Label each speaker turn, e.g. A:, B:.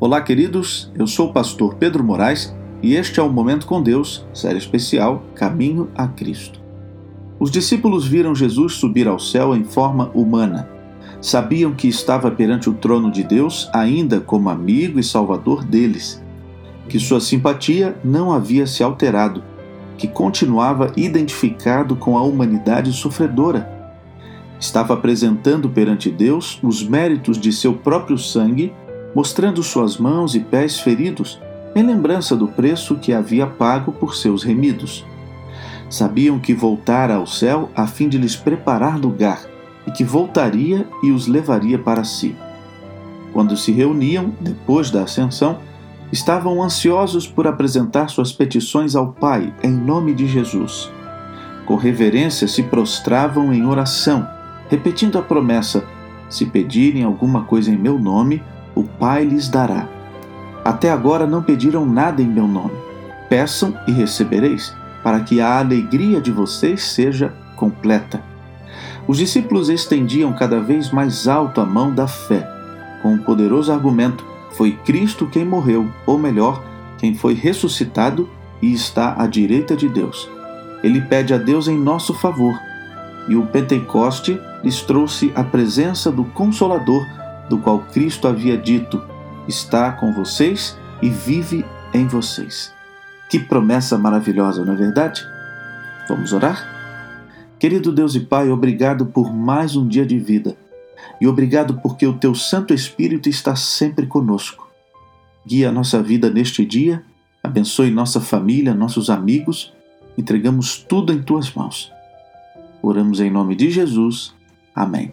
A: Olá, queridos. Eu sou o pastor Pedro Moraes e este é o Momento com Deus, série especial Caminho a Cristo. Os discípulos viram Jesus subir ao céu em forma humana. Sabiam que estava perante o trono de Deus ainda como amigo e salvador deles, que sua simpatia não havia se alterado, que continuava identificado com a humanidade sofredora. Estava apresentando perante Deus os méritos de seu próprio sangue mostrando suas mãos e pés feridos, em lembrança do preço que havia pago por seus remidos. Sabiam que voltara ao céu a fim de lhes preparar lugar, e que voltaria e os levaria para si. Quando se reuniam, depois da ascensão, estavam ansiosos por apresentar suas petições ao Pai em nome de Jesus. Com reverência se prostravam em oração, repetindo a promessa: Se pedirem alguma coisa em meu nome, o Pai lhes dará. Até agora não pediram nada em meu nome. Peçam e recebereis, para que a alegria de vocês seja completa. Os discípulos estendiam cada vez mais alto a mão da fé, com um poderoso argumento: foi Cristo quem morreu, ou melhor, quem foi ressuscitado e está à direita de Deus. Ele pede a Deus em nosso favor. E o Pentecoste lhes trouxe a presença do Consolador do qual Cristo havia dito: está com vocês e vive em vocês. Que promessa maravilhosa, não é verdade? Vamos orar? Querido Deus e Pai, obrigado por mais um dia de vida e obrigado porque o Teu Santo Espírito está sempre conosco. Guia a nossa vida neste dia, abençoe nossa família, nossos amigos, entregamos tudo em Tuas mãos. Oramos em nome de Jesus. Amém.